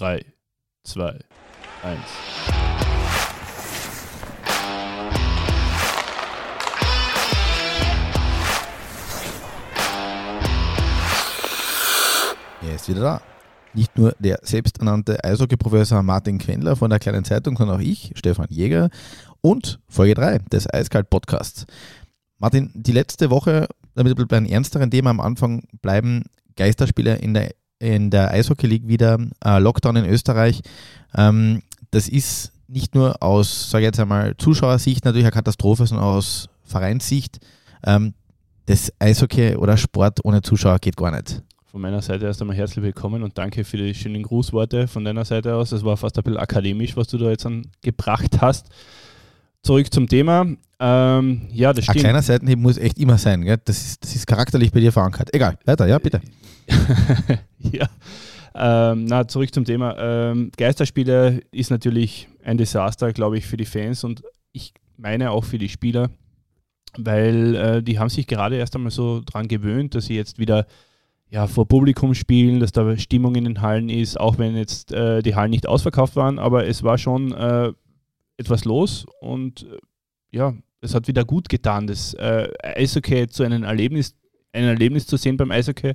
3, 2, 1. Er ist wieder da. Nicht nur der selbsternannte Eishockey-Professor Martin Quendler von der kleinen Zeitung, sondern auch ich, Stefan Jäger, und Folge 3 des Eiskalt-Podcasts. Martin, die letzte Woche, damit wir bei einem ernsteren Thema am Anfang bleiben, Geisterspiele in der, in der Eishockey League wieder, äh, Lockdown in Österreich. Ähm, das ist nicht nur aus, sage jetzt einmal, Zuschauersicht natürlich eine Katastrophe, sondern auch aus Vereinssicht. Ähm, das Eishockey oder Sport ohne Zuschauer geht gar nicht. Von meiner Seite erst einmal herzlich willkommen und danke für die schönen Grußworte von deiner Seite aus. Es war fast ein bisschen akademisch, was du da jetzt gebracht hast. Zurück zum Thema. Ähm, ja, das stimmt. Ein kleiner Seitenhieb muss echt immer sein, gell? Das, ist, das ist charakterlich bei dir verankert. Egal, weiter, ja, bitte. ja. Ähm, na, zurück zum Thema. Ähm, Geisterspiele ist natürlich ein Desaster, glaube ich, für die Fans und ich meine auch für die Spieler, weil äh, die haben sich gerade erst einmal so daran gewöhnt, dass sie jetzt wieder ja, vor Publikum spielen, dass da Stimmung in den Hallen ist, auch wenn jetzt äh, die Hallen nicht ausverkauft waren, aber es war schon äh, etwas los und äh, ja, es hat wieder gut getan, das äh, Eishockey zu einem Erlebnis, ein Erlebnis zu sehen beim Eishockey.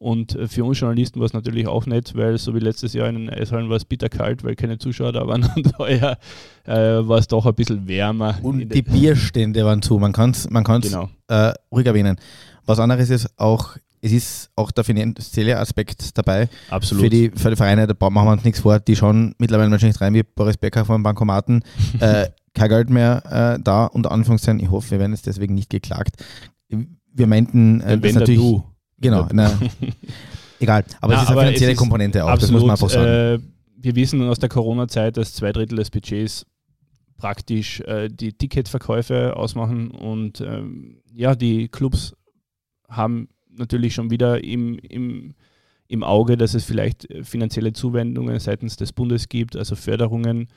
Und äh, für uns Journalisten war es natürlich auch nett, weil so wie letztes Jahr in den Eishallen war es bitterkalt, weil keine Zuschauer da waren. Und heuer äh, war es doch ein bisschen wärmer. Und die Bierstände waren zu, man kann es man kann's, genau. äh, ruhig erwähnen. Was anderes ist auch, es ist auch der finanzielle Aspekt dabei. Absolut. Für die, für die Vereine, da machen wir uns nichts vor, die schauen mittlerweile wahrscheinlich rein wie Boris Becker vom Bankomaten. äh, kein Geld mehr äh, da, unter Anführungszeichen. Ich hoffe, wir werden jetzt deswegen nicht geklagt. Wir meinten, äh, das natürlich. Du. Genau, na, egal. Aber na, es ist eine finanzielle Komponente auch, absolut, das muss man einfach sagen. Äh, wir wissen aus der Corona-Zeit, dass zwei Drittel des Budgets praktisch äh, die Ticketverkäufe ausmachen und ähm, ja, die Clubs haben natürlich schon wieder im, im, im Auge, dass es vielleicht finanzielle Zuwendungen seitens des Bundes gibt, also Förderungen.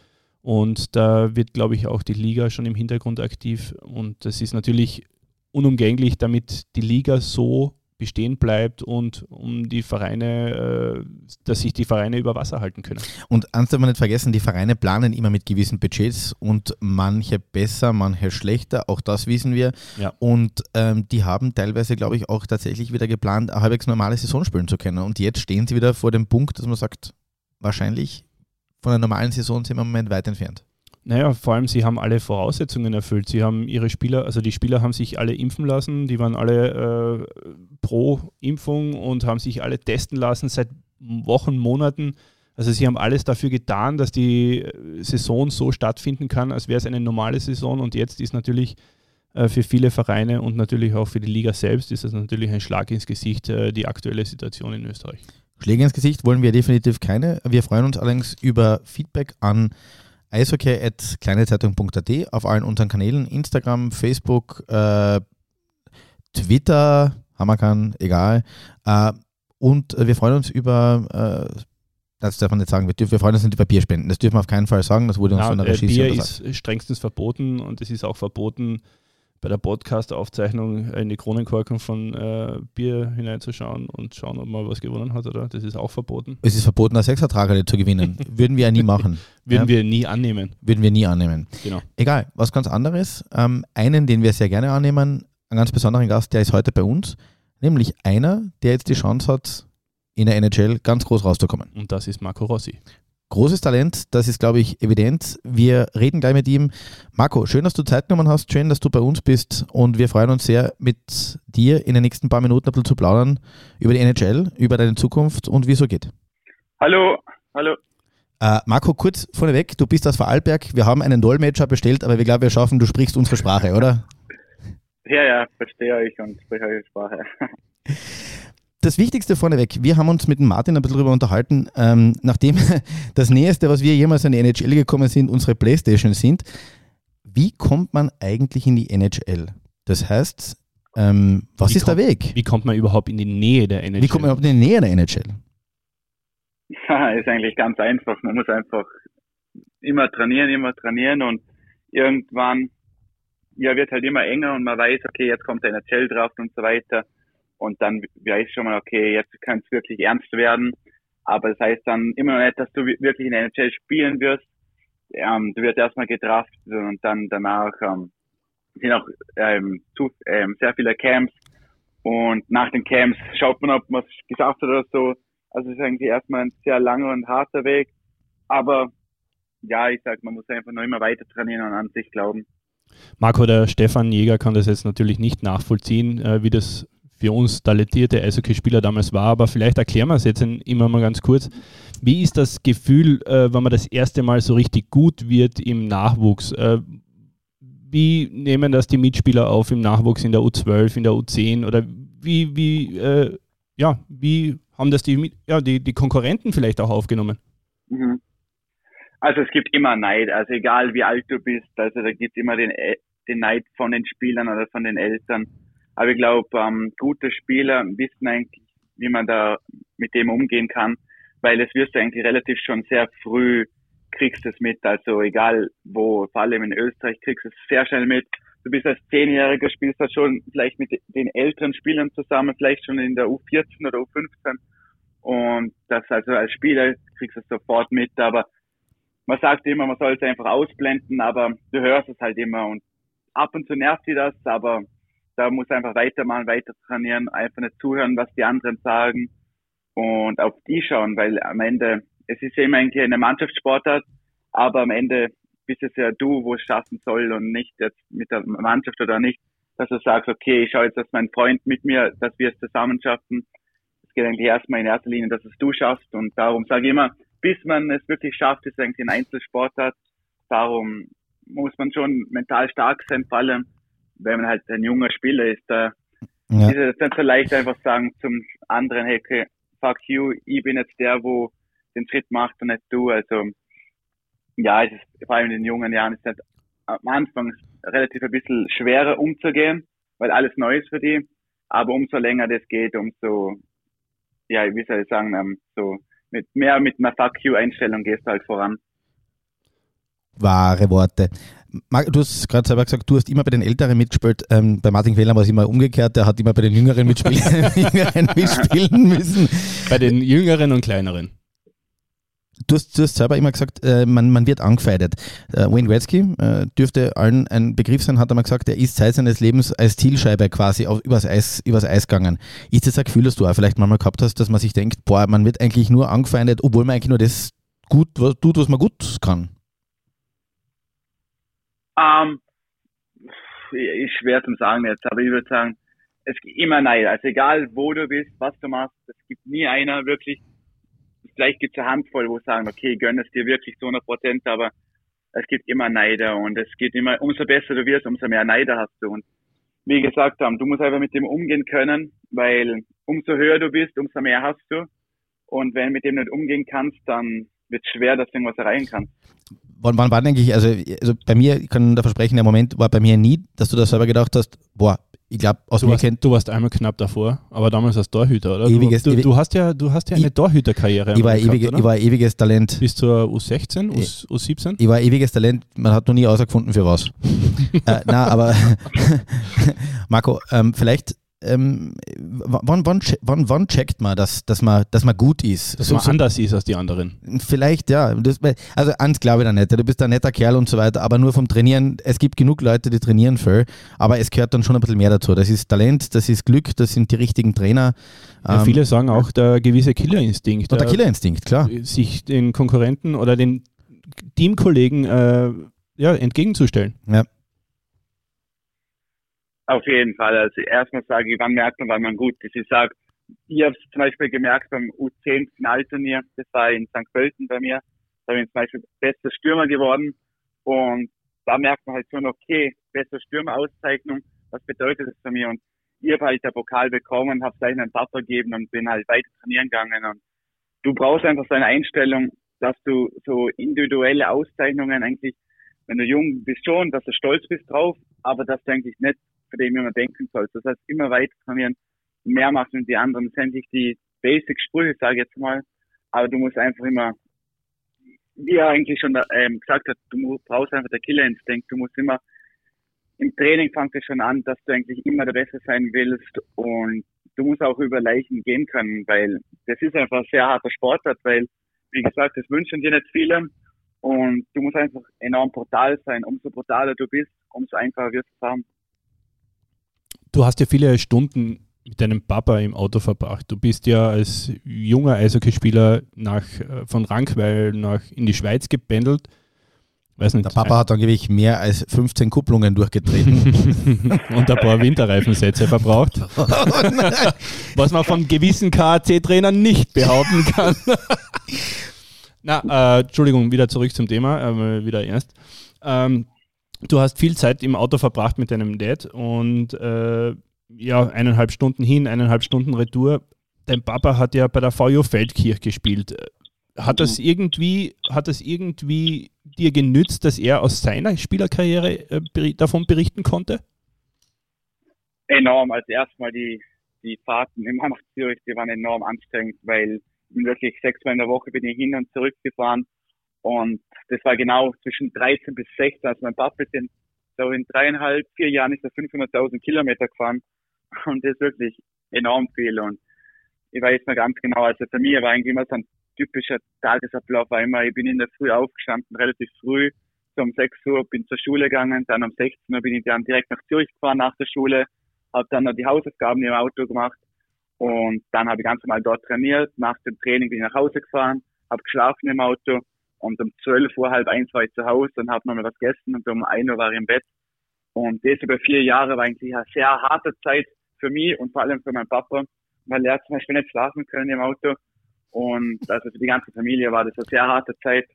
Und da wird, glaube ich, auch die Liga schon im Hintergrund aktiv. Und das ist natürlich unumgänglich, damit die Liga so bestehen bleibt und um die Vereine, äh, dass sich die Vereine über Wasser halten können. Und eins darf man nicht vergessen, die Vereine planen immer mit gewissen Budgets und manche besser, manche schlechter, auch das wissen wir. Ja. Und ähm, die haben teilweise, glaube ich, auch tatsächlich wieder geplant, halbwegs normale Saison spielen zu können. Und jetzt stehen sie wieder vor dem Punkt, dass man sagt, wahrscheinlich von einer normalen Saison sind wir im Moment weit entfernt. Naja, vor allem, sie haben alle Voraussetzungen erfüllt. Sie haben ihre Spieler, also die Spieler haben sich alle impfen lassen, die waren alle äh, pro Impfung und haben sich alle testen lassen seit Wochen, Monaten. Also sie haben alles dafür getan, dass die äh, Saison so stattfinden kann, als wäre es eine normale Saison. Und jetzt ist natürlich äh, für viele Vereine und natürlich auch für die Liga selbst ist das natürlich ein Schlag ins Gesicht, äh, die aktuelle Situation in Österreich. Schläge ins Gesicht wollen wir definitiv keine. Wir freuen uns allerdings über Feedback an eishockey.kleinezeitung.at auf allen unseren Kanälen, Instagram, Facebook, äh, Twitter, Hammerkan, egal. Äh, und wir freuen uns über, äh, das darf man nicht sagen, wir, dürfen, wir freuen uns nicht über Bierspenden. Das dürfen wir auf keinen Fall sagen, das wurde uns Na, von der Regie Bier ist strengstens verboten und es ist auch verboten, bei der Podcast-Aufzeichnung in die Kronenkorken von äh, Bier hineinzuschauen und schauen, ob man was gewonnen hat, oder? Das ist auch verboten. Es ist verboten, eine Sechsertragere zu gewinnen. Würden wir ja nie machen. Würden ja? wir nie annehmen. Würden wir nie annehmen. Genau. Egal, was ganz anderes. Ähm, einen, den wir sehr gerne annehmen, einen ganz besonderen Gast, der ist heute bei uns, nämlich einer, der jetzt die Chance hat, in der NHL ganz groß rauszukommen. Und das ist Marco Rossi großes Talent, das ist, glaube ich, evident. Wir reden gleich mit ihm. Marco, schön, dass du Zeit genommen hast, schön, dass du bei uns bist und wir freuen uns sehr, mit dir in den nächsten paar Minuten ein bisschen zu plaudern über die NHL, über deine Zukunft und wie es so geht. Hallo, hallo. Äh, Marco, kurz vorneweg, du bist aus Vorarlberg, wir haben einen Dolmetscher bestellt, aber wir glauben, wir schaffen, du sprichst unsere Sprache, oder? Ja, ja, verstehe euch und spreche eure Sprache. das Wichtigste vorneweg, wir haben uns mit dem Martin ein bisschen darüber unterhalten, ähm, nachdem das Näheste, was wir jemals an die NHL gekommen sind, unsere Playstation sind. Wie kommt man eigentlich in die NHL? Das heißt, ähm, was wie ist kommt, der Weg? Wie kommt man überhaupt in die Nähe der NHL? Wie kommt man überhaupt in die Nähe der NHL? Ja, ist eigentlich ganz einfach. Man muss einfach immer trainieren, immer trainieren und irgendwann ja, wird halt immer enger und man weiß, okay, jetzt kommt der NHL drauf und so weiter und dann weiß schon mal, okay, jetzt kann es wirklich ernst werden. Aber das heißt dann immer noch nicht, dass du wirklich in der NHL spielen wirst. Ähm, du wirst erstmal gedraftet und dann danach ähm, sind auch ähm, zu, ähm, sehr viele Camps. Und nach den Camps schaut man, ob man es geschafft hat oder so. Also es ist eigentlich erstmal ein sehr langer und harter Weg. Aber ja, ich sag, man muss einfach noch immer weiter trainieren und an sich glauben. Marco, der Stefan Jäger kann das jetzt natürlich nicht nachvollziehen, äh, wie das für uns talentierte Eishockeyspieler damals war, aber vielleicht erklären wir es jetzt immer mal ganz kurz. Wie ist das Gefühl, äh, wenn man das erste Mal so richtig gut wird im Nachwuchs? Äh, wie nehmen das die Mitspieler auf im Nachwuchs in der U12, in der U10 oder wie, wie, äh, ja, wie haben das die, ja, die, die Konkurrenten vielleicht auch aufgenommen? Mhm. Also es gibt immer Neid, also egal wie alt du bist, also da gibt es immer den, äh, den Neid von den Spielern oder von den Eltern. Aber ich glaube, ähm, gute Spieler wissen eigentlich, wie man da mit dem umgehen kann, weil es wirst du eigentlich relativ schon sehr früh kriegst es mit, also egal wo, vor allem in Österreich kriegst du es sehr schnell mit. Du bist als Zehnjähriger, spielst da schon vielleicht mit den älteren Spielern zusammen, vielleicht schon in der U14 oder U15 und das also als Spieler kriegst du es sofort mit, aber man sagt immer, man soll es einfach ausblenden, aber du hörst es halt immer und ab und zu nervt sie das, aber da muss einfach weitermachen, weiter trainieren, einfach nicht zuhören, was die anderen sagen und auf die schauen, weil am Ende, es ist ja immer eigentlich eine Mannschaftssportart, aber am Ende bist es ja du, wo es schaffen soll und nicht jetzt mit der Mannschaft oder nicht, dass du sagst, okay, ich schaue jetzt, dass mein Freund mit mir, dass wir es zusammen schaffen. Es geht eigentlich erstmal in erster Linie, dass es du schaffst und darum sage ich immer, bis man es wirklich schafft, ist eigentlich ein Einzelsportart. Darum muss man schon mental stark sein, vor allem wenn man halt ein junger Spieler ist. Da ja. ist es dann so leicht einfach sagen zum anderen, hey, okay, fuck you, ich bin jetzt der, wo den Schritt macht und nicht du. Also ja, es ist vor allem in den jungen Jahren ist es am Anfang relativ ein bisschen schwerer umzugehen, weil alles neu ist für die. Aber umso länger das geht, umso, ja, wie soll ich sagen, ähm, so mit mehr mit einer Fuck you-Einstellung gehst du halt voran. Wahre Worte. Du hast gerade selber gesagt, du hast immer bei den Älteren mitgespielt. Ähm, bei Martin Quäler war es immer umgekehrt, der hat immer bei den Jüngeren mitspielen, Jüngeren mitspielen müssen. Bei den Jüngeren und Kleineren. Du hast, du hast selber immer gesagt, äh, man, man wird angefeindet. Äh, Wayne Gretzky äh, dürfte allen ein Begriff sein, hat er mal gesagt, er ist Zeit seines Lebens als Zielscheibe quasi auf, übers, Eis, übers Eis gegangen. Ist das ein Gefühl, das du auch vielleicht manchmal gehabt hast, dass man sich denkt, boah, man wird eigentlich nur angefeindet, obwohl man eigentlich nur das gut was, tut, was man gut kann? Ähm, ist schwer zu sagen jetzt, aber ich würde sagen, es gibt immer Neid. Also egal, wo du bist, was du machst, es gibt nie einer wirklich, vielleicht gibt es eine Handvoll, wo sagen, okay, gönn es dir wirklich zu 100 Prozent, aber es gibt immer Neider und es geht immer, umso besser du wirst, umso mehr Neider hast du. Und wie gesagt haben, du musst einfach mit dem umgehen können, weil umso höher du bist, umso mehr hast du. Und wenn du mit dem nicht umgehen kannst, dann wird es schwer, dass du irgendwas erreichen kannst. Wann, wann war eigentlich, also, also bei mir, ich kann da versprechen, der Moment war bei mir nie, dass du da selber gedacht hast, boah, ich glaube, aus du mir warst, kennt. Du warst einmal knapp davor, aber damals als Torhüter, oder? Ewiges, du, du, hast ja, du hast ja eine Torhüterkarriere. Ich war, ewige, ich war ewiges Talent. Bis zur U16, U, U17? Ich war ewiges Talent, man hat noch nie herausgefunden, für was. äh, na, aber Marco, ähm, vielleicht ähm, wann, wann, wann, wann checkt man, dass, dass, man, dass man gut ist? Dass so, man anders ist als die anderen. Vielleicht, ja. Das, also ans glaube ich da nicht. Du bist ein netter Kerl und so weiter, aber nur vom Trainieren, es gibt genug Leute, die trainieren viel, aber es gehört dann schon ein bisschen mehr dazu. Das ist Talent, das ist Glück, das sind die richtigen Trainer. Ja, ähm, viele sagen auch der gewisse Killerinstinkt. Der, der Killerinstinkt, klar. Sich den Konkurrenten oder den Teamkollegen äh, ja, entgegenzustellen. Ja. Auf jeden Fall. Also erstmal sage ich, wann merkt man, wann man gut ist. Ich sage, ich habe es zum Beispiel gemerkt beim U10 Finalturnier, das war in St. Pölten bei mir. Da bin ich zum Beispiel bester Stürmer geworden. Und da merkt man halt schon, okay, bester Stürmer-Auszeichnung, was bedeutet das für mich? Und ich habe halt der Pokal bekommen, habe gleich einen Papa gegeben und bin halt weiter trainieren gegangen. Und du brauchst einfach so eine Einstellung, dass du so individuelle Auszeichnungen eigentlich, wenn du jung bist schon, dass du stolz bist drauf, aber dass du eigentlich nicht für den man denken sollte. Das heißt, immer weiter trainieren, mehr machen als die anderen. Das sind die Basic-Sprüche, sage ich jetzt mal, aber du musst einfach immer, wie er eigentlich schon ähm, gesagt hat, du brauchst einfach der Killerinstinkt. Du musst immer, im Training fängt es schon an, dass du eigentlich immer der Beste sein willst und du musst auch über Leichen gehen können, weil das ist einfach ein sehr harter Sportart, weil, wie gesagt, das wünschen dir nicht viele und du musst einfach enorm brutal sein. Umso brutaler du bist, umso einfacher wirst du es haben. Du hast ja viele Stunden mit deinem Papa im Auto verbracht. Du bist ja als junger Eishockeyspieler nach, äh, von Rankweil nach in die Schweiz gependelt. Weiß nicht, Der Papa hat angeblich mehr als 15 Kupplungen durchgetreten. und ein paar Winterreifensätze verbraucht. was man von gewissen KAC-Trainern nicht behaupten kann. Na, äh, Entschuldigung, wieder zurück zum Thema, äh, wieder ernst. Ähm, du hast viel Zeit im Auto verbracht mit deinem Dad und äh, ja, eineinhalb Stunden hin, eineinhalb Stunden Retour. Dein Papa hat ja bei der VU Feldkirch gespielt. Hat das mhm. irgendwie, hat das irgendwie dir genützt, dass er aus seiner Spielerkarriere äh, davon berichten konnte? Enorm. Also erstmal die, die Fahrten immer nach Zürich, die waren enorm anstrengend, weil wirklich sechsmal in der Woche bin ich hin und zurück gefahren. Und das war genau zwischen 13 bis 16. Also mein Papa ist in, so in dreieinhalb, vier Jahren ist er 500.000 Kilometer gefahren. Und das ist wirklich enorm viel. Und ich weiß noch ganz genau, also für mich war eigentlich immer so ein typischer Tagesablauf, war immer, ich bin in der Früh aufgestanden, relativ früh, so um 6 Uhr bin zur Schule gegangen, dann um 16 Uhr bin ich dann direkt nach Zürich gefahren nach der Schule, habe dann noch die Hausaufgaben im Auto gemacht und dann habe ich ganz normal dort trainiert. Nach dem Training bin ich nach Hause gefahren, habe geschlafen im Auto und um 12 Uhr, halb eins war ich zu Hause und habe nochmal was gegessen und um 1 Uhr war ich im Bett. Und das über vier Jahre war eigentlich eine sehr harte Zeit für mich und vor allem für meinen Papa, weil er zum Beispiel nicht schlafen können im Auto. Und also für die ganze Familie war das eine sehr harte Zeit,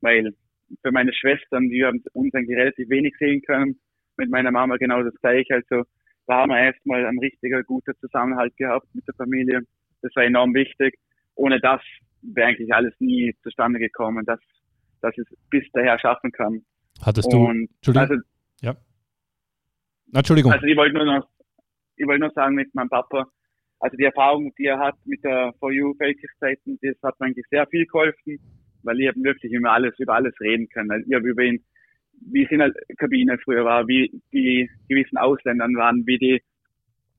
weil für meine Schwestern, die haben uns eigentlich relativ wenig sehen können, mit meiner Mama genau das gleiche. Also da haben wir erstmal ein richtiger guter Zusammenhalt gehabt mit der Familie. Das war enorm wichtig. Ohne das wäre eigentlich alles nie zustande gekommen, dass, dass es bis daher schaffen kann. Hattest du, Und, Entschuldigung, also, ja. Entschuldigung. Also ich wollte nur noch ich wollte nur sagen mit meinem Papa, also die Erfahrung, die er hat mit der For You Fähigkeiten, das hat mir eigentlich sehr viel geholfen, weil ich habe wirklich immer alles über alles reden können. Also ich habe über ihn, wie es in der Kabine früher war, wie die gewissen Ausländern waren, wie die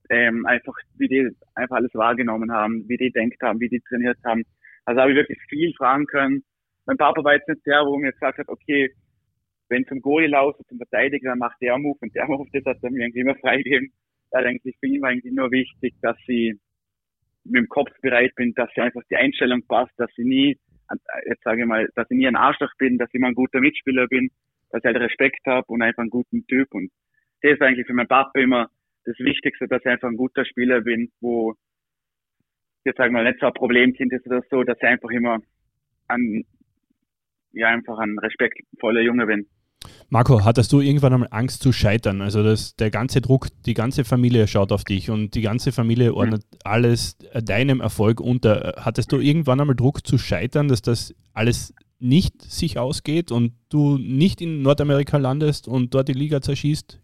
ähm, einfach, wie die einfach alles wahrgenommen haben, wie die denkt haben, wie die trainiert haben. Also habe ich wirklich viel fragen können. Mein Papa war jetzt nicht der, wo mir gesagt hat, okay, wenn zum Goalie laufst, zum Verteidiger, dann macht der Move und der Move, das hat er mir irgendwie immer freigegeben da denke ich für ihn eigentlich nur wichtig, dass sie mit dem Kopf bereit bin, dass sie einfach die Einstellung passt, dass sie nie, jetzt sage ich mal, dass ich nie ein Arschloch bin, dass ich immer ein guter Mitspieler bin, dass ich halt Respekt habe und einfach einen guten Typ. Und das ist eigentlich für meinen Papa immer das Wichtigste, dass ich einfach ein guter Spieler bin, wo jetzt sagen wir mal nicht so ein Problemkind ist oder so, dass ich einfach immer ein, ja, einfach ein respektvoller Junge bin. Marco, hattest du irgendwann einmal Angst zu scheitern? Also dass der ganze Druck, die ganze Familie schaut auf dich und die ganze Familie mhm. ordnet mhm. alles deinem Erfolg unter. Hattest du irgendwann einmal Druck zu scheitern, dass das alles nicht sich ausgeht und du nicht in Nordamerika landest und dort die Liga zerschießt?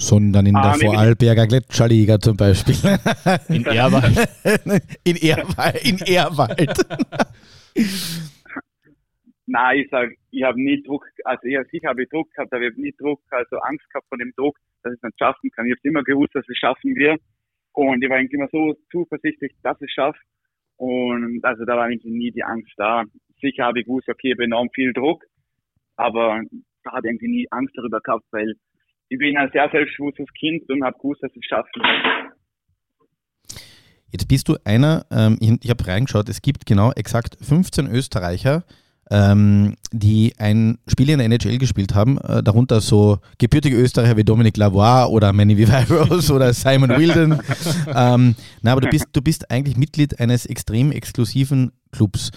Sondern in ah, der Vorarlberger Gletscherliga zum Beispiel. In Erwald. in Erwald. In Erwald. Nein, ich sage, ich habe nie Druck, also ich, sicher habe ich Druck gehabt, aber ich habe nie Druck, also Angst gehabt von dem Druck, dass ich es nicht schaffen kann. Ich habe immer gewusst, dass es schaffen wir. Und ich war eigentlich immer so zuversichtlich, dass ich es schaffe. Und also da war eigentlich nie die Angst da. Sicher habe ich gewusst, okay, ich habe enorm viel Druck, aber da habe ich eigentlich nie Angst darüber gehabt, weil ich bin ein sehr selbstbewusstes Kind und habe gewusst, dass ich es schaffen kann. Jetzt bist du einer, ähm, ich, ich habe reingeschaut, es gibt genau exakt 15 Österreicher, ähm, die ein Spiel in der NHL gespielt haben, äh, darunter so gebürtige Österreicher wie Dominic Lavoie oder Manny Viveiros oder Simon Wilden. ähm, na, aber du bist, du bist eigentlich Mitglied eines extrem exklusiven Clubs.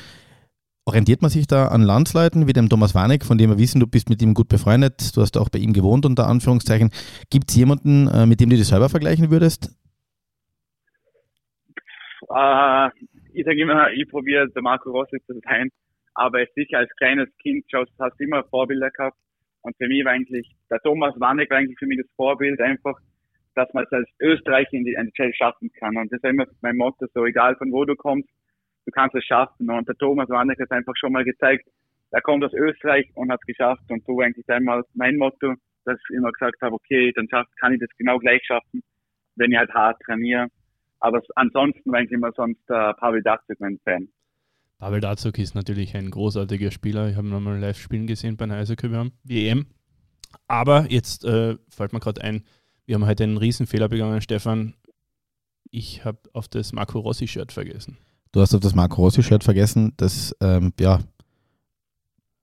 Orientiert man sich da an Landsleuten wie dem Thomas Warneck, von dem wir wissen, du bist mit ihm gut befreundet, du hast auch bei ihm gewohnt, unter Anführungszeichen. Gibt es jemanden, äh, mit dem du dich selber vergleichen würdest? Uh, ich sage immer, ich probiere der Marco Rossi zu sein aber sicher als kleines Kind schaust, hast du immer Vorbilder gehabt. Und für mich war eigentlich, der Thomas Warneck war eigentlich für mich das Vorbild einfach, dass man es als Österreicher in die NHL schaffen kann. Und das ist immer mein Motto, so egal von wo du kommst, du kannst es schaffen. Und der Thomas Warneck hat einfach schon mal gezeigt, er kommt aus Österreich und hat es geschafft. Und so eigentlich einmal mein Motto, dass ich immer gesagt habe, okay, dann schaff, kann ich das genau gleich schaffen, wenn ich halt hart trainiere. Aber ansonsten war ich immer sonst äh, Pavel Datsuk mein Fan. Pavel Datsuk ist natürlich ein großartiger Spieler. Ich habe ihn nochmal live spielen gesehen bei einer Eishockey-WM. Aber jetzt äh, fällt mir gerade ein, wir haben heute einen Riesenfehler begangen, Stefan. Ich habe auf das Marco Rossi-Shirt vergessen. Du hast auf das Marco Rossi-Shirt vergessen, das, ähm, ja,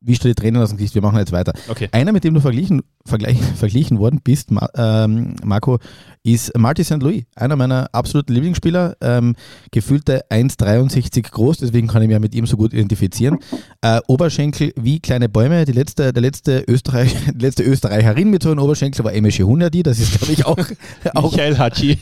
wie steht die Tränen aus dem Gesicht? Wir machen jetzt weiter. Okay. Einer, mit dem du verglichen, vergleich, verglichen worden bist, Ma, ähm, Marco, ist Marty St. Louis. Einer meiner absoluten Lieblingsspieler. Ähm, gefühlte 1,63 groß, deswegen kann ich mich ja mit ihm so gut identifizieren. Äh, Oberschenkel wie kleine Bäume. Die letzte, der letzte, Österreich, die letzte Österreicherin mit so einem Oberschenkel war Emesche Hunderdi. Das ist, glaube ich, auch, auch, Michael Hatschi.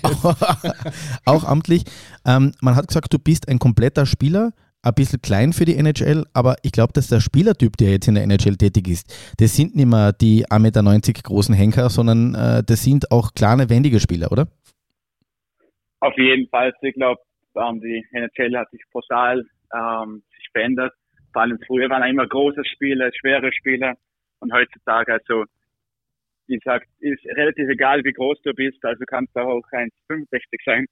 auch amtlich. Ähm, man hat gesagt, du bist ein kompletter Spieler ein bisschen klein für die NHL, aber ich glaube, dass der Spielertyp, der jetzt in der NHL tätig ist, das sind nicht mehr die 1,90 Meter großen Henker, sondern äh, das sind auch kleine, wendige Spieler, oder? Auf jeden Fall. Ich glaube, ähm, die NHL hat sich brutal ähm, sich verändert. Vor allem früher waren immer große Spieler, schwere Spieler und heutzutage, also wie gesagt, ist relativ egal, wie groß du bist, also kannst du auch 1,65 sein.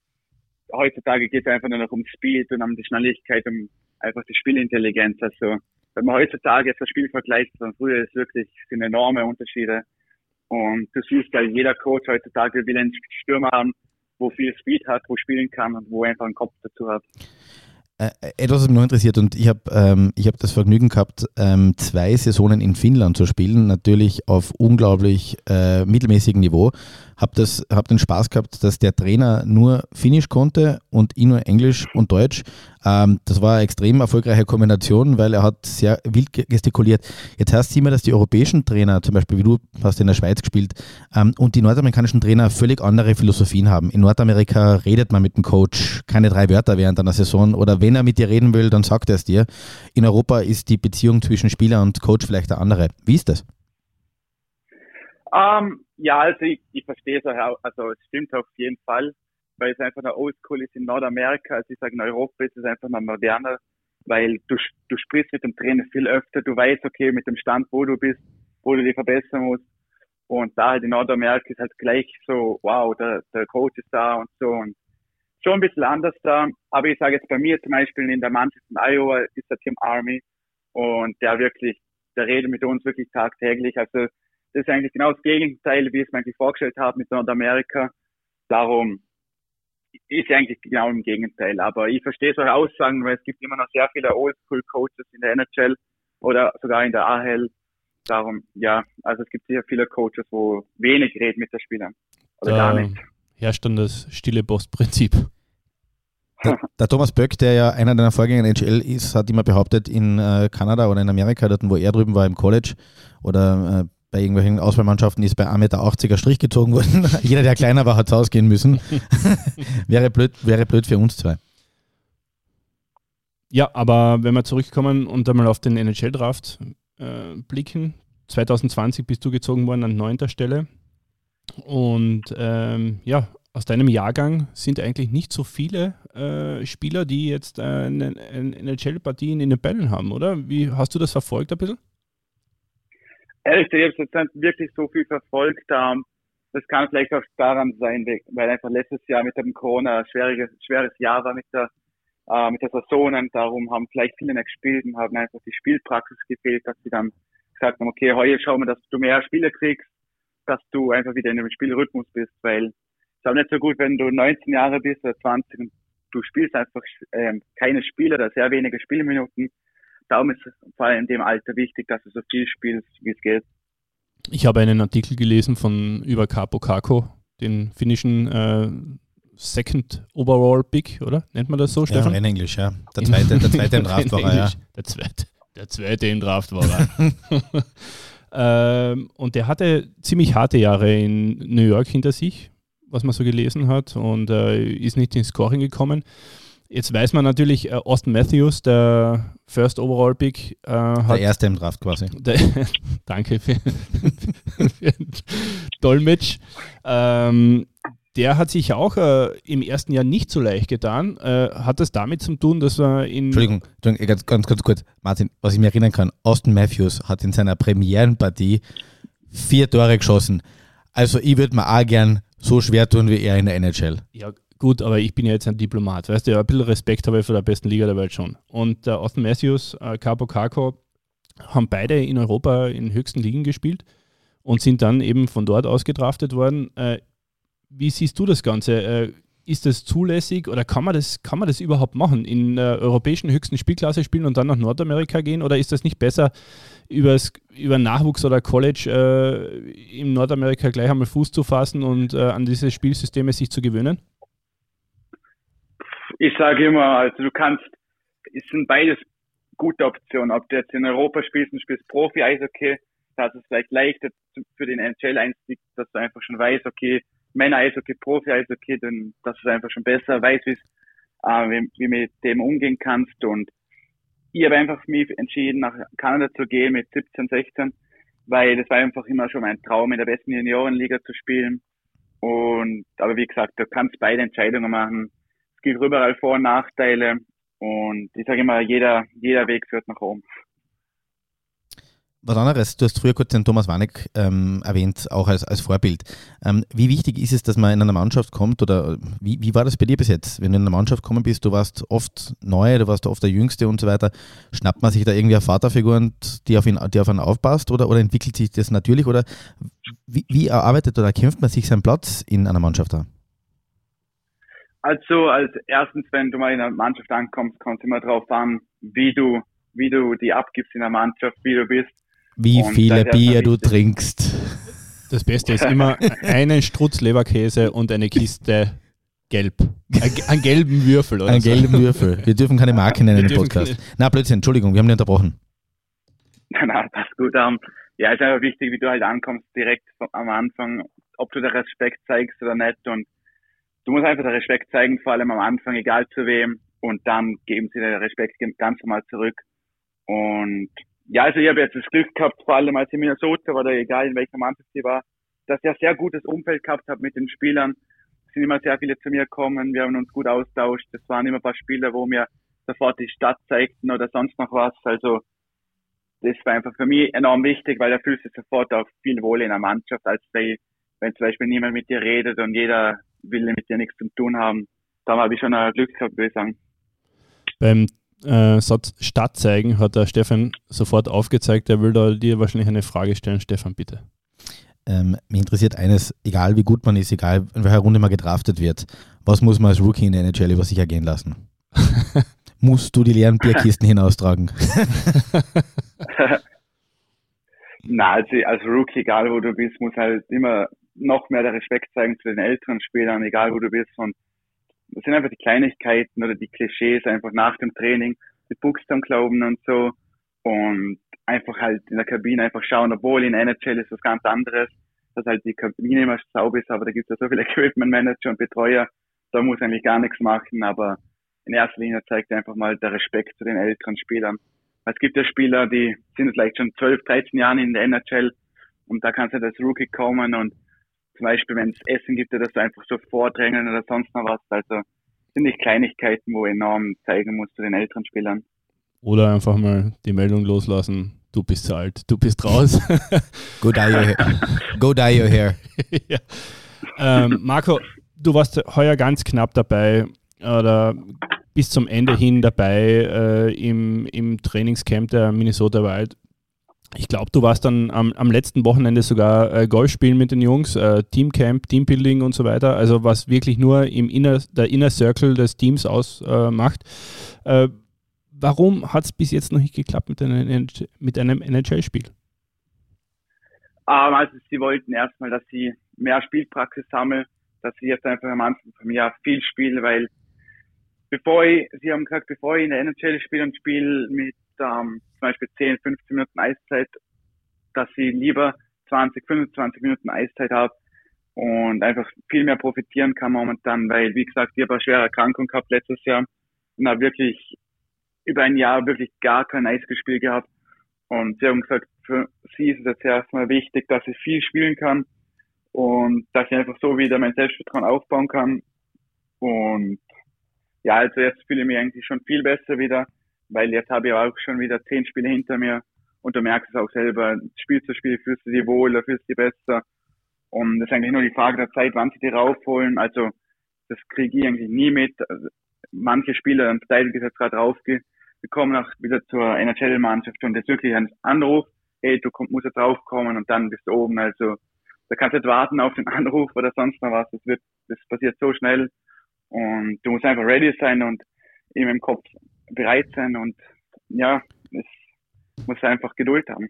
Heutzutage geht es einfach nur noch um Speed und um die Schnelligkeit, um einfach die Spielintelligenz. Also wenn man heutzutage jetzt das Spiel vergleicht von früher, ist wirklich sind enorme Unterschiede. Und du siehst ja, jeder Coach heutzutage will einen Stürmer haben, wo viel Speed hat, wo spielen kann und wo einfach einen Kopf dazu hat. Äh, etwas, was mich noch interessiert und ich habe ähm, hab das Vergnügen gehabt, ähm, zwei Saisonen in Finnland zu spielen, natürlich auf unglaublich äh, mittelmäßigem Niveau. Habe hab den Spaß gehabt, dass der Trainer nur Finnisch konnte und ich nur Englisch und Deutsch. Ähm, das war eine extrem erfolgreiche Kombination, weil er hat sehr wild gestikuliert. Jetzt heißt es immer, dass die europäischen Trainer, zum Beispiel wie du hast in der Schweiz gespielt, ähm, und die nordamerikanischen Trainer völlig andere Philosophien haben. In Nordamerika redet man mit dem Coach keine drei Wörter während einer Saison oder wenn er mit dir reden will, dann sagt er es dir. In Europa ist die Beziehung zwischen Spieler und Coach vielleicht eine andere. Wie ist das? Um, ähm, ja, also ich, ich verstehe es auch, also es stimmt auf jeden Fall weil es einfach noch oldschool ist in Nordamerika. Also ich sage, in Europa ist es einfach noch moderner, weil du, du sprichst mit dem Trainer viel öfter, du weißt, okay, mit dem Stand, wo du bist, wo du dich verbessern musst. Und da halt in Nordamerika ist halt gleich so, wow, der, der Coach ist da und so und schon ein bisschen anders da. Aber ich sage jetzt bei mir zum Beispiel in der Mannschaft in Iowa ist der Tim Army und der wirklich, der redet mit uns wirklich tagtäglich. Also das ist eigentlich genau das Gegenteil, wie ich es mir eigentlich vorgestellt habe mit Nordamerika. Darum ist eigentlich genau im Gegenteil. Aber ich verstehe solche Aussagen, weil es gibt immer noch sehr viele Oldschool-Coaches in der NHL oder sogar in der AHL. Darum, ja, also es gibt sicher viele Coaches, wo wenig reden mit den Spielern. Oder da gar nicht. Herrscht dann das stille Postprinzip. Der, der, Thomas Böck, der ja einer deiner Vorgänger in NHL ist, hat immer behauptet, in äh, Kanada oder in Amerika, dort wo er drüben war im College oder äh, bei irgendwelchen Auswahlmannschaften ist bei 1,80 Meter Strich gezogen worden. Jeder, der kleiner war, hat ausgehen müssen. wäre, blöd, wäre blöd für uns zwei. Ja, aber wenn wir zurückkommen und einmal auf den NHL-Draft äh, blicken, 2020 bist du gezogen worden an neunter Stelle. Und ähm, ja, aus deinem Jahrgang sind eigentlich nicht so viele äh, Spieler, die jetzt äh, eine, eine NHL-Partie in den Bällen haben, oder? Wie hast du das verfolgt ein bisschen? Ehrlich gesagt, ich habe jetzt wirklich so viel verfolgt. Ähm, das kann vielleicht auch daran sein, weil einfach letztes Jahr mit dem Corona ein schwieriges, schweres Jahr war mit der, äh, mit der Saison und darum haben vielleicht viele nicht gespielt und haben einfach die Spielpraxis gefehlt, dass sie dann gesagt haben, okay, heute schauen wir, dass du mehr Spiele kriegst, dass du einfach wieder in dem Spielrhythmus bist, weil es ist auch nicht so gut, wenn du 19 Jahre bist oder 20 und du spielst einfach ähm, keine Spiele oder sehr wenige Spielminuten darum ist es vor allem in dem Alter wichtig, dass du so viel spielst, wie es geht. Ich habe einen Artikel gelesen von über Capo Kako, den finnischen äh, Second Overall Pick, oder? Nennt man das so, Stefan? Ja, in Englisch, ja. Der zweite, der zweite im Draft war er, ja. Der zweite, der zweite im Draft war er. ähm, und der hatte ziemlich harte Jahre in New York hinter sich, was man so gelesen hat, und äh, ist nicht ins Scoring gekommen. Jetzt weiß man natürlich, äh, Austin Matthews, der First Overall Pick, äh, hat. Der erste im Draft quasi. Der, danke für, für Dolmetsch. Ähm, der hat sich auch äh, im ersten Jahr nicht so leicht getan. Äh, hat das damit zu tun, dass er in. Entschuldigung, Entschuldigung ganz, ganz, ganz kurz. Martin, was ich mir erinnern kann: Austin Matthews hat in seiner Premierenpartie vier Tore geschossen. Also, ich würde mir auch gern so schwer tun wie er in der NHL. Ja, Gut, aber ich bin ja jetzt ein Diplomat. Weißt du, ein bisschen Respekt habe ich vor der besten Liga der Welt schon. Und äh, Austin Matthews, äh, Capo Kako haben beide in Europa in höchsten Ligen gespielt und sind dann eben von dort ausgedraftet worden. Äh, wie siehst du das Ganze? Äh, ist das zulässig oder kann man das, kann man das überhaupt machen? In der europäischen höchsten Spielklasse spielen und dann nach Nordamerika gehen? Oder ist das nicht besser, übers, über Nachwuchs oder College äh, in Nordamerika gleich einmal Fuß zu fassen und äh, an diese Spielsysteme sich zu gewöhnen? Ich sage immer, also du kannst, es sind beides gute Optionen. Ob du jetzt in Europa spielst und spielst Profi-Eishockey, da ist es vielleicht leichter für den NHL-Einstieg, dass du einfach schon weißt, okay, Männer-Eishockey, Profi-Eishockey, dann dass du einfach schon besser weißt, äh, wie, wie mit dem umgehen kannst. Und ich habe einfach mich entschieden, nach Kanada zu gehen mit 17, 16, weil das war einfach immer schon mein Traum, in der besten Juniorenliga zu spielen. Und aber wie gesagt, du kannst beide Entscheidungen machen. Gibt überall Vor- und Nachteile. Und ich sage immer, jeder, jeder Weg führt nach oben. Was anderes, du hast früher kurz den Thomas Warneck ähm, erwähnt, auch als, als Vorbild. Ähm, wie wichtig ist es, dass man in einer Mannschaft kommt oder wie, wie war das bei dir bis jetzt? Wenn du in einer Mannschaft gekommen bist, du warst oft neu, du warst oft der Jüngste und so weiter, schnappt man sich da irgendwie eine Vaterfigur, die auf ihn, die auf einen aufpasst oder, oder entwickelt sich das natürlich oder wie, wie erarbeitet oder kämpft man sich seinen Platz in einer Mannschaft da? Also als erstens, wenn du mal in einer Mannschaft ankommst, kommt immer darauf an, wie du, wie du die abgibst in der Mannschaft, wie du bist wie und viele Bier du trinkst. Das Beste ist immer einen Strutz Leberkäse und eine Kiste Gelb. Einen gelben Würfel, oder? Einen so. gelben Würfel. Wir dürfen keine Marke nennen im Podcast. Na, Blödsinn, Entschuldigung, wir haben dich unterbrochen. Na, na, das ist gut. Um, ja, ist einfach wichtig, wie du halt ankommst, direkt am Anfang, ob du den Respekt zeigst oder nicht. Und du musst einfach den Respekt zeigen, vor allem am Anfang, egal zu wem. Und dann geben sie den Respekt ganz normal zurück. Und ja, also ich habe jetzt das Glück gehabt, vor allem als in Minnesota war, oder egal in welcher Mannschaft sie war, dass ich ein sehr gutes Umfeld gehabt habe mit den Spielern. Es sind immer sehr viele zu mir gekommen, wir haben uns gut austauscht. Das waren immer ein paar Spieler, wo mir sofort die Stadt zeigten oder sonst noch was. Also das war einfach für mich enorm wichtig, weil da fühlst du sofort auch viel wohl in der Mannschaft, als wenn, wenn zum Beispiel niemand mit dir redet und jeder will mit dir nichts zu tun haben. Da habe ich schon ein Glück gehabt, würde ich sagen. Beim äh, Satz Stadt zeigen, hat der Stefan sofort aufgezeigt. Er will da dir wahrscheinlich eine Frage stellen. Stefan, bitte. Ähm, mich interessiert eines, egal wie gut man ist, egal in welcher Runde man gedraftet wird, was muss man als Rookie in der NHL über sich ergehen lassen? Musst du die leeren Bierkisten hinaustragen? Na, also als Rookie, egal wo du bist, muss halt immer noch mehr der Respekt zeigen zu den älteren Spielern, egal wo du bist. Und das sind einfach die Kleinigkeiten oder die Klischees einfach nach dem Training, die Buchs Glauben und so und einfach halt in der Kabine einfach schauen, obwohl in NHL ist was ganz anderes, dass halt die Kabine immer sauber ist, aber da gibt es ja so viele Equipment Manager und Betreuer, da muss eigentlich gar nichts machen, aber in erster Linie zeigt einfach mal der Respekt zu den älteren Spielern. Es gibt ja Spieler, die sind vielleicht schon 12, 13 Jahre in der NHL und da kannst du als Rookie kommen und zum Beispiel, wenn es Essen gibt, dass du einfach so vordrängeln oder sonst noch was. Also sind nicht Kleinigkeiten, wo enorm zeigen muss zu den älteren Spielern. Oder einfach mal die Meldung loslassen, du bist zu alt, du bist raus. Go dye your hair. Go dye your hair. ja. ähm, Marco, du warst heuer ganz knapp dabei oder bis zum Ende hin dabei äh, im, im Trainingscamp der Minnesota Wild. Ich glaube, du warst dann am, am, letzten Wochenende sogar äh, Golf spielen mit den Jungs, äh, Teamcamp, Teambuilding und so weiter. Also was wirklich nur im Inner, der Inner Circle des Teams ausmacht. Äh, warum hat es bis jetzt noch nicht geklappt mit einem, mit einem NHL-Spiel? Also sie wollten erstmal, dass sie mehr Spielpraxis sammeln, dass sie jetzt einfach am Anfang vom Jahr viel spielen, weil bevor ich, sie haben gesagt, bevor ich in der NHL spiele und spiele mit ähm, zum Beispiel 10, 15 Minuten Eiszeit, dass ich lieber 20, 25 Minuten Eiszeit habe und einfach viel mehr profitieren kann momentan, weil, wie gesagt, ich habe eine schwere Erkrankung gehabt letztes Jahr und habe wirklich über ein Jahr wirklich gar kein Eisgespiel gehabt. Und sie haben gesagt, für sie ist es jetzt erstmal wichtig, dass ich viel spielen kann und dass ich einfach so wieder mein Selbstvertrauen aufbauen kann. Und ja, also jetzt fühle ich mich eigentlich schon viel besser wieder weil jetzt habe ich auch schon wieder zehn Spiele hinter mir und du merkst es auch selber, Spiel zu Spiel fühlst du dich wohler, fühlst du dich besser und es ist eigentlich nur die Frage der Zeit, wann sie die raufholen. Also das kriege ich eigentlich nie mit. Also, manche Spieler, Verteidiger ist jetzt gerade rausgekommen, auch wieder zur NHL-Mannschaft und jetzt wirklich ein Anruf, hey, du komm, musst jetzt raufkommen und dann bist du oben. Also da kannst du nicht warten auf den Anruf oder sonst noch was. Das wird, das passiert so schnell und du musst einfach ready sein und eben im Kopf bereit sein und ja, es muss einfach Geduld haben.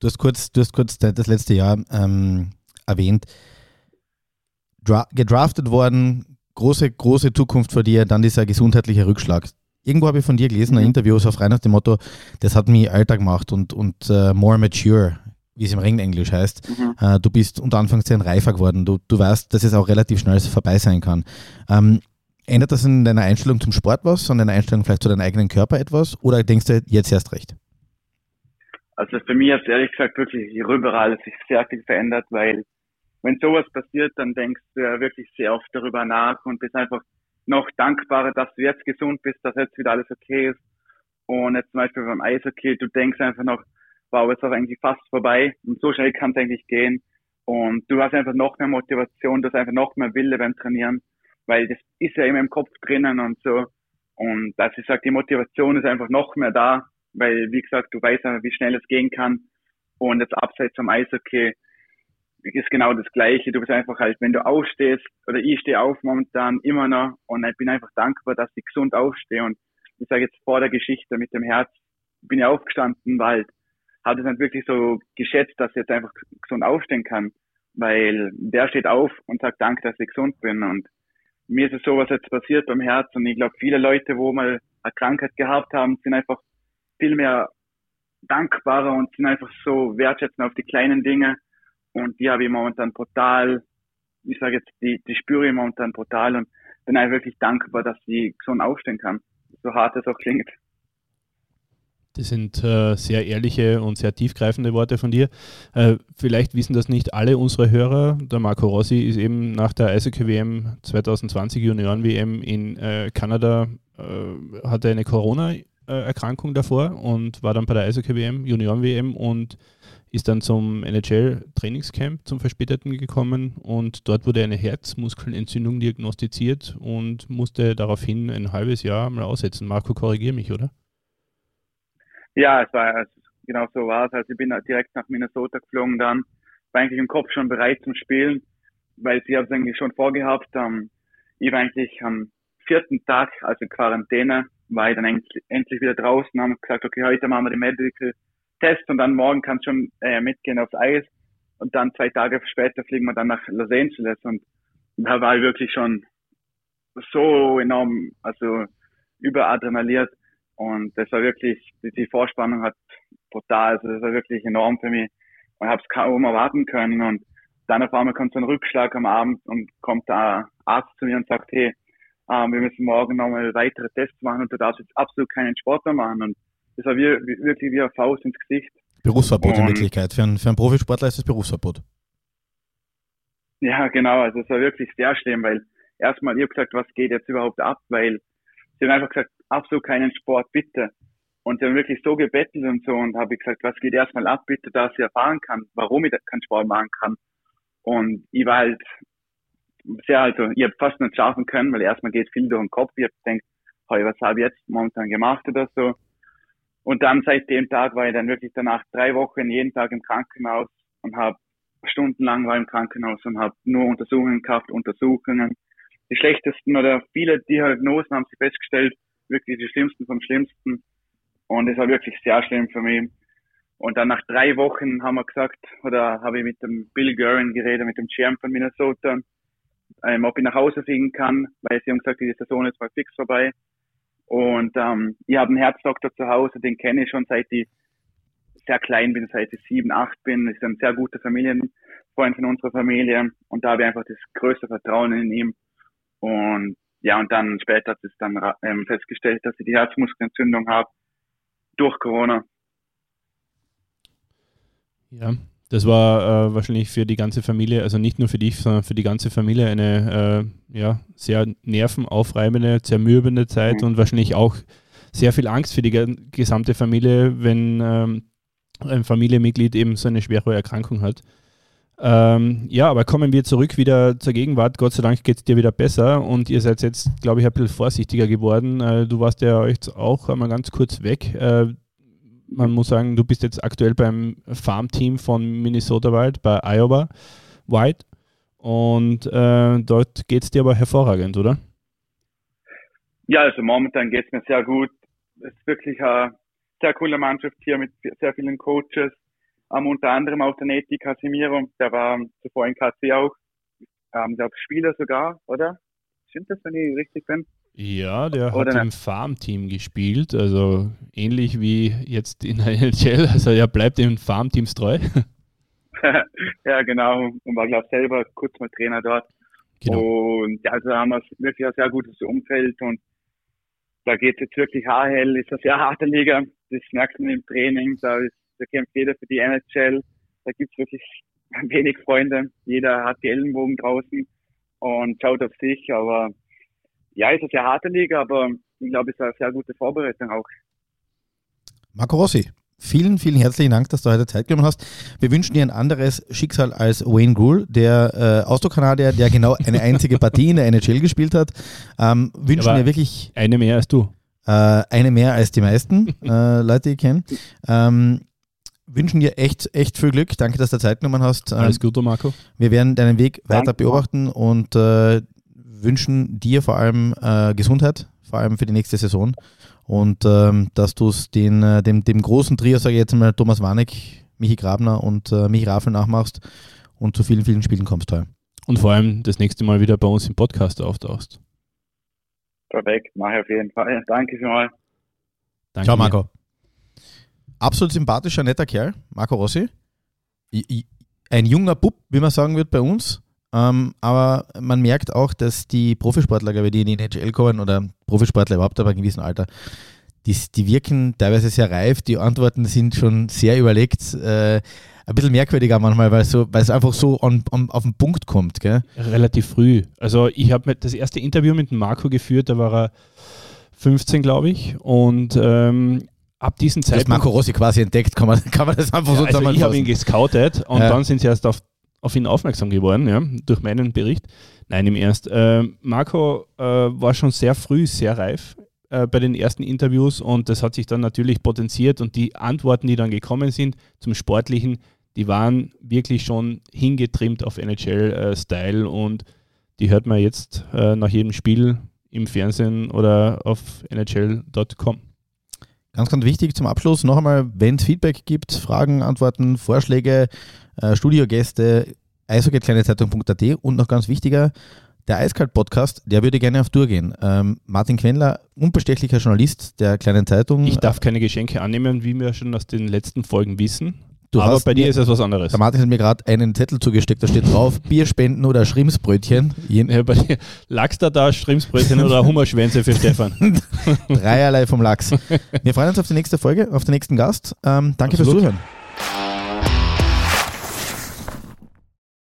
Du hast kurz, du hast kurz das letzte Jahr ähm, erwähnt. Dra gedraftet worden, große, große Zukunft vor dir, dann dieser gesundheitliche Rückschlag. Irgendwo habe ich von dir gelesen, mhm. ein Interview so frei nach dem Motto, das hat mich älter gemacht und, und uh, more mature, wie es im Englisch heißt. Mhm. Uh, du bist unter Anführungszeichen reifer geworden. Du, du weißt, dass es auch relativ schnell vorbei sein kann. Um, ähm, ändert das in deiner Einstellung zum Sport was, an deiner Einstellung vielleicht zu deinem eigenen Körper etwas? Oder denkst du jetzt erst recht? Also für mich hat ehrlich gesagt wirklich überall sich sehr viel verändert, weil wenn sowas passiert, dann denkst du ja wirklich sehr oft darüber nach und bist einfach noch dankbarer, dass du jetzt gesund bist, dass jetzt wieder alles okay ist. Und jetzt zum Beispiel beim Eishockey, du denkst einfach noch, wow, jetzt ist eigentlich fast vorbei und so schnell kann es eigentlich gehen. Und du hast einfach noch mehr Motivation, du hast einfach noch mehr Wille beim Trainieren, weil das ist ja immer im Kopf drinnen und so. Und dass ich sage, die Motivation ist einfach noch mehr da, weil, wie gesagt, du weißt einfach, wie schnell es gehen kann. Und jetzt abseits vom Eishockey ist genau das Gleiche. Du bist einfach halt, wenn du aufstehst, oder ich stehe auf momentan immer noch und ich bin einfach dankbar, dass ich gesund aufstehe. Und ich sage jetzt vor der Geschichte mit dem Herz, bin ich aufgestanden, weil habe es nicht wirklich so geschätzt, dass ich jetzt einfach gesund aufstehen kann, weil der steht auf und sagt Dank, dass ich gesund bin. Und mir ist es sowas jetzt passiert beim Herz und ich glaube, viele Leute, wo mal eine Krankheit gehabt haben, sind einfach viel mehr dankbarer und sind einfach so wertschätzen auf die kleinen Dinge. Und die habe ich momentan brutal, ich sage jetzt, die, die spüre ich momentan brutal und bin einfach wirklich dankbar, dass ich gesund aufstehen kann. So hart es auch klingt. Das sind äh, sehr ehrliche und sehr tiefgreifende Worte von dir. Äh, vielleicht wissen das nicht alle unsere Hörer. Der Marco Rossi ist eben nach der Eishockey-WM 2020 Junioren-WM in äh, Kanada, äh, hatte eine Corona-Erkrankung davor und war dann bei der Eishockey-WM, Junioren-WM und ist dann zum NHL-Trainingscamp zum Verspäteten gekommen und dort wurde eine Herzmuskelentzündung diagnostiziert und musste daraufhin ein halbes Jahr mal aussetzen. Marco, korrigiere mich, oder? Ja, es war also genau so war es. Also ich bin direkt nach Minnesota geflogen dann, war eigentlich im Kopf schon bereit zum Spielen, weil sie haben es eigentlich schon vorgehabt. Ähm, ich war eigentlich am vierten Tag, also Quarantäne, war ich dann endlich, endlich wieder draußen, haben gesagt, okay, heute machen wir den Medical Test und dann morgen kannst du schon äh, mitgehen aufs Eis und dann zwei Tage später fliegen wir dann nach Los Angeles und da war ich wirklich schon so enorm, also überadrenaliert und das war wirklich, die, die Vorspannung hat brutal, also das war wirklich enorm für mich. Und ich habe es kaum erwarten können. Und dann auf einmal kommt so ein Rückschlag am Abend und kommt der Arzt zu mir und sagt, hey, ähm, wir müssen morgen nochmal weitere Tests machen und du darfst jetzt absolut keinen Sport mehr machen. Und das war wie, wie, wirklich wie ein Faust ins Gesicht. Berufsverbot und, in Wirklichkeit. Für einen, für einen Profisportler ist es Berufsverbot. Ja, genau. Also es war wirklich sehr schlimm, weil erstmal, ich habe gesagt, was geht jetzt überhaupt ab, weil sie haben einfach gesagt, absolut keinen Sport, bitte. Und sie haben wirklich so gebettelt und so und habe ich gesagt, was geht erstmal ab, bitte, dass ich erfahren kann, warum ich keinen Sport machen kann. Und ich war halt sehr, also ich habe fast nicht schlafen können, weil erstmal geht viel durch den Kopf. Ich habe gedacht, hey, was habe ich jetzt momentan gemacht oder so. Und dann seit dem Tag war ich dann wirklich danach drei Wochen jeden Tag im Krankenhaus und habe stundenlang war im Krankenhaus und habe nur Untersuchungen gehabt, Untersuchungen. Die schlechtesten oder viele Diagnosen haben sie festgestellt, wirklich die schlimmsten vom Schlimmsten. Und es war wirklich sehr schlimm für mich. Und dann nach drei Wochen haben wir gesagt, oder habe ich mit dem Bill Guerin geredet, mit dem GM von Minnesota, ähm, ob ich nach Hause fliegen kann, weil sie haben gesagt, die Saison ist mal fix vorbei. Und ähm, ich habe einen Herzdoktor zu Hause, den kenne ich schon seit ich sehr klein bin, seit ich sieben, acht bin. Ist ein sehr guter Familienfreund von unserer Familie. Und da habe ich einfach das größte Vertrauen in ihm. Und ja, und dann später hat es dann ähm, festgestellt, dass ich die Herzmuskelentzündung habe durch Corona. Ja, das war äh, wahrscheinlich für die ganze Familie, also nicht nur für dich, sondern für die ganze Familie eine äh, ja, sehr nervenaufreibende, zermürbende Zeit mhm. und wahrscheinlich auch sehr viel Angst für die gesamte Familie, wenn ähm, ein Familienmitglied eben so eine schwere Erkrankung hat. Ähm, ja, aber kommen wir zurück wieder zur Gegenwart. Gott sei Dank geht es dir wieder besser und ihr seid jetzt, glaube ich, ein bisschen vorsichtiger geworden. Äh, du warst ja jetzt auch einmal ganz kurz weg. Äh, man muss sagen, du bist jetzt aktuell beim Farmteam von Minnesota Wild, bei Iowa Wild. Und äh, dort geht es dir aber hervorragend, oder? Ja, also momentan geht es mir sehr gut. Es ist wirklich eine sehr coole Mannschaft hier mit sehr vielen Coaches. Um, unter anderem auch der Neti Casimiro, der war zuvor in KC auch, ähm, der Spieler sogar, oder? Stimmt das, wenn ich richtig bin? Ja, der oder hat nicht? im Farmteam gespielt, also ähnlich wie jetzt in der NHL, also er bleibt im Farmteams treu. ja, genau, und war, glaube ich, selber kurz mal Trainer dort. Genau. Und ja, also haben wir wirklich ein sehr gutes Umfeld und da geht es jetzt wirklich AHL, ist eine sehr harte Liga, das merkt man im Training, da, ist, da kämpft jeder für die NHL, da gibt's wirklich wenig Freunde, jeder hat die Ellenbogen draußen und schaut auf sich, aber ja, ist eine sehr harte Liga, aber ich glaube, es ist eine sehr gute Vorbereitung auch. Marco Rossi, vielen, vielen herzlichen Dank, dass du heute Zeit genommen hast. Wir wünschen dir ein anderes Schicksal als Wayne Gruhl, der äh, Ausdruckkanadier, der genau eine einzige Partie in der NHL gespielt hat. Ähm, wünschen dir wirklich. Eine mehr als du. Äh, eine mehr als die meisten äh, Leute, die ich kenne. Ähm, wünschen dir echt, echt viel Glück. Danke, dass du Zeit genommen hast. Ähm, Alles Gute, Marco. Wir werden deinen Weg weiter Danke. beobachten und äh, wünschen dir vor allem äh, Gesundheit, vor allem für die nächste Saison. Und ähm, dass du es den, äh, dem, dem großen Trio, sage ich jetzt mal, Thomas Warneck, Michi Grabner und äh, Michi Raffel nachmachst und zu vielen, vielen Spielen kommst heuer. Und vor allem das nächste Mal wieder bei uns im Podcast auftauchst. Perfekt, mache ich auf jeden Fall. Danke schon mal. Danke Ciao, Marco. Absolut sympathischer, netter Kerl, Marco Rossi. Ein junger Bub, wie man sagen wird bei uns. Ähm, aber man merkt auch, dass die Profisportler, glaube die in die NHL kommen oder Profisportler überhaupt ab einem gewissen Alter, die, die wirken teilweise sehr reif, die Antworten sind schon sehr überlegt. Äh, ein bisschen merkwürdiger manchmal, weil, so, weil es einfach so on, on, auf den Punkt kommt. Gell? Relativ früh. Also ich habe das erste Interview mit Marco geführt, da war er 15, glaube ich. Und ähm, ab diesem Zeitpunkt... Das Marco Rossi quasi entdeckt, kann man, kann man das einfach ja, so also Ich habe ihn gescoutet und ja. dann sind sie erst auf auf ihn aufmerksam geworden, ja, durch meinen Bericht. Nein, im Ernst. Äh, Marco äh, war schon sehr früh sehr reif äh, bei den ersten Interviews und das hat sich dann natürlich potenziert und die Antworten, die dann gekommen sind zum Sportlichen, die waren wirklich schon hingetrimmt auf NHL-Style äh, und die hört man jetzt äh, nach jedem Spiel im Fernsehen oder auf nhl.com. Ganz, ganz wichtig zum Abschluss noch einmal, wenn es Feedback gibt, Fragen, Antworten, Vorschläge, äh, Studiogäste, eishockeykleinezeitung.at und noch ganz wichtiger, der Eiskalt-Podcast, der würde gerne auf Tour gehen. Ähm, Martin Quendler, unbestechlicher Journalist der kleinen Zeitung. Ich darf keine Geschenke annehmen, wie wir schon aus den letzten Folgen wissen. Du Aber bei dir ist es was anderes. Der Martin hat mir gerade einen Zettel zugesteckt, da steht drauf, Bierspenden oder Schrimsbrötchen. Ja, bei dir Lachs da da, Schrimsbrötchen oder Hummerschwänze für Stefan. Dreierlei vom Lachs. Wir freuen uns auf die nächste Folge, auf den nächsten Gast. Ähm, danke Absolut. fürs Zuhören.